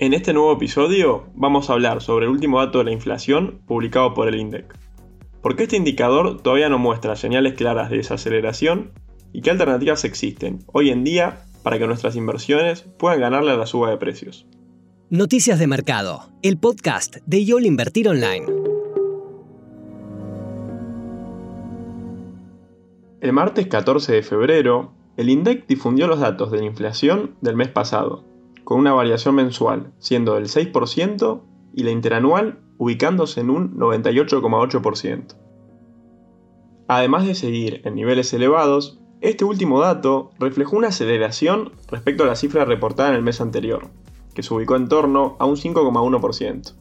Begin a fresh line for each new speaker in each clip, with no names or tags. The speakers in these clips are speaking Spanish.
En este nuevo episodio vamos a hablar sobre el último dato de la inflación publicado por el INDEC. ¿Por qué este indicador todavía no muestra señales claras de desaceleración? ¿Y qué alternativas existen hoy en día para que nuestras inversiones puedan ganarle a la suba de precios?
Noticias de Mercado, el podcast de YOL Invertir Online.
El martes 14 de febrero, el INDEC difundió los datos de la inflación del mes pasado, con una variación mensual siendo del 6% y la interanual ubicándose en un 98,8%. Además de seguir en niveles elevados, este último dato reflejó una aceleración respecto a la cifra reportada en el mes anterior, que se ubicó en torno a un 5,1%.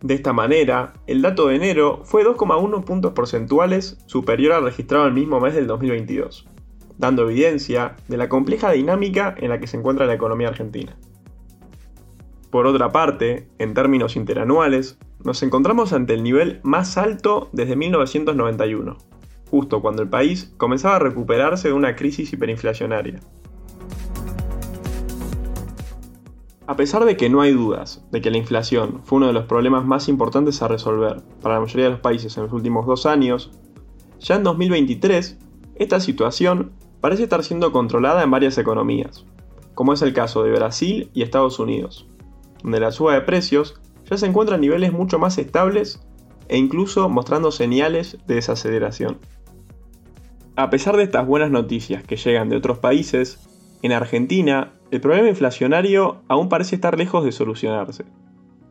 De esta manera, el dato de enero fue 2,1 puntos porcentuales superior al registrado el mismo mes del 2022 dando evidencia de la compleja dinámica en la que se encuentra la economía argentina. Por otra parte, en términos interanuales, nos encontramos ante el nivel más alto desde 1991, justo cuando el país comenzaba a recuperarse de una crisis hiperinflacionaria. A pesar de que no hay dudas de que la inflación fue uno de los problemas más importantes a resolver para la mayoría de los países en los últimos dos años, ya en 2023 esta situación parece estar siendo controlada en varias economías, como es el caso de Brasil y Estados Unidos, donde la suba de precios ya se encuentra a niveles mucho más estables e incluso mostrando señales de desaceleración. A pesar de estas buenas noticias que llegan de otros países, en Argentina el problema inflacionario aún parece estar lejos de solucionarse.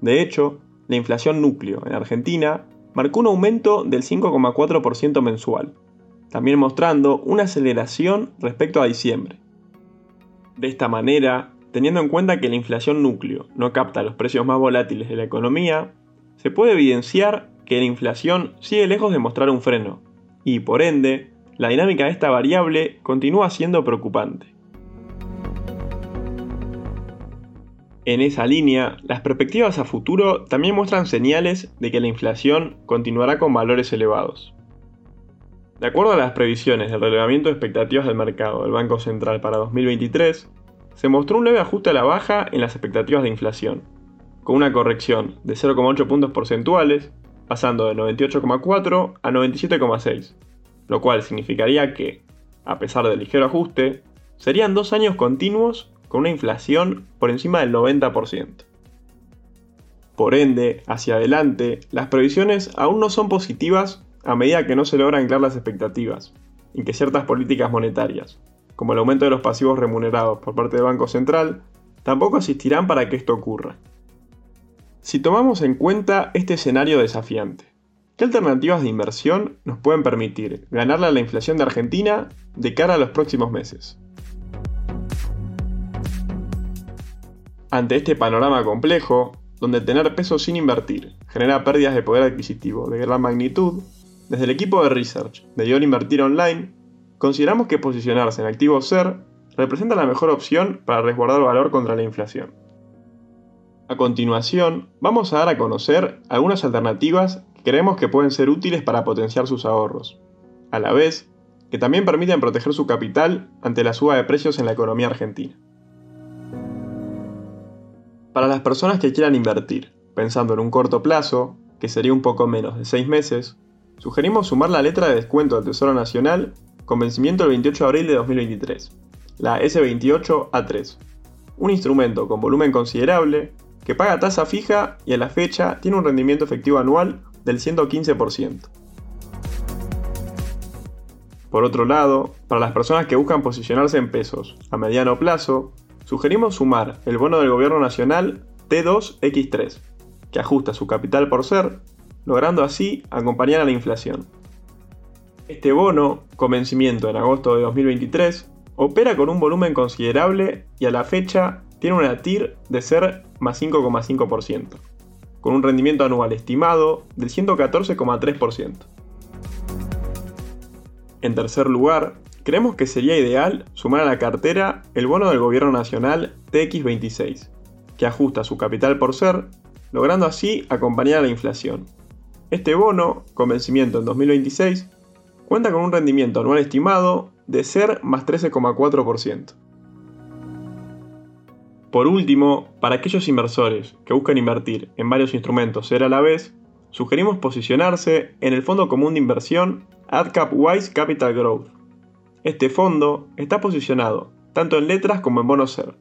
De hecho, la inflación núcleo en Argentina marcó un aumento del 5,4% mensual, también mostrando una aceleración respecto a diciembre. De esta manera, teniendo en cuenta que la inflación núcleo no capta los precios más volátiles de la economía, se puede evidenciar que la inflación sigue lejos de mostrar un freno, y por ende, la dinámica de esta variable continúa siendo preocupante. En esa línea, las perspectivas a futuro también muestran señales de que la inflación continuará con valores elevados. De acuerdo a las previsiones del relevamiento de expectativas del mercado del Banco Central para 2023, se mostró un leve ajuste a la baja en las expectativas de inflación, con una corrección de 0,8 puntos porcentuales, pasando de 98,4 a 97,6, lo cual significaría que, a pesar del ligero ajuste, serían dos años continuos con una inflación por encima del 90%. Por ende, hacia adelante, las previsiones aún no son positivas a medida que no se logran anclar las expectativas, y que ciertas políticas monetarias, como el aumento de los pasivos remunerados por parte del Banco Central, tampoco asistirán para que esto ocurra. Si tomamos en cuenta este escenario desafiante, ¿qué alternativas de inversión nos pueden permitir ganarle a la inflación de Argentina de cara a los próximos meses? Ante este panorama complejo, donde tener peso sin invertir genera pérdidas de poder adquisitivo de gran magnitud, desde el equipo de research de YOL Invertir Online, consideramos que posicionarse en activos SER representa la mejor opción para resguardar valor contra la inflación. A continuación, vamos a dar a conocer algunas alternativas que creemos que pueden ser útiles para potenciar sus ahorros, a la vez que también permiten proteger su capital ante la suba de precios en la economía argentina. Para las personas que quieran invertir, pensando en un corto plazo, que sería un poco menos de 6 meses, Sugerimos sumar la letra de descuento del Tesoro Nacional con vencimiento el 28 de abril de 2023, la S28A3, un instrumento con volumen considerable que paga tasa fija y a la fecha tiene un rendimiento efectivo anual del 115%. Por otro lado, para las personas que buscan posicionarse en pesos a mediano plazo, sugerimos sumar el bono del Gobierno Nacional T2X3, que ajusta su capital por ser logrando así acompañar a la inflación. Este bono, con vencimiento en agosto de 2023, opera con un volumen considerable y a la fecha tiene una TIR de ser más 5,5%, con un rendimiento anual estimado del 114,3%. En tercer lugar, creemos que sería ideal sumar a la cartera el bono del Gobierno Nacional TX26, que ajusta su capital por ser, logrando así acompañar a la inflación, este bono, con vencimiento en 2026, cuenta con un rendimiento anual estimado de ser más 13,4%. Por último, para aquellos inversores que buscan invertir en varios instrumentos ser a la vez, sugerimos posicionarse en el fondo común de inversión AdCapWise Capital Growth. Este fondo está posicionado tanto en letras como en bonos SER,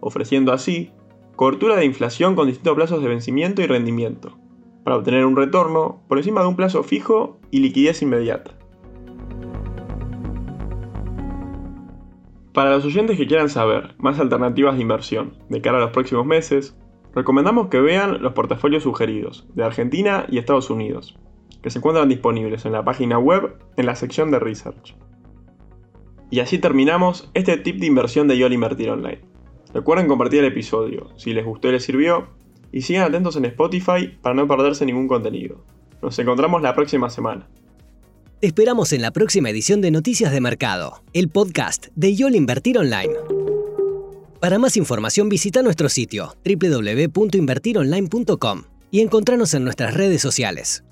ofreciendo así cobertura de inflación con distintos plazos de vencimiento y rendimiento, para obtener un retorno por encima de un plazo fijo y liquidez inmediata. Para los oyentes que quieran saber más alternativas de inversión de cara a los próximos meses, recomendamos que vean los portafolios sugeridos de Argentina y Estados Unidos, que se encuentran disponibles en la página web en la sección de Research. Y así terminamos este tip de inversión de YOL Invertir Online. Recuerden compartir el episodio si les gustó y les sirvió, y sigan atentos en Spotify para no perderse ningún contenido. Nos encontramos la próxima semana.
Te esperamos en la próxima edición de Noticias de Mercado, el podcast de YOL Invertir Online. Para más información visita nuestro sitio www.invertironline.com y encontrarnos en nuestras redes sociales.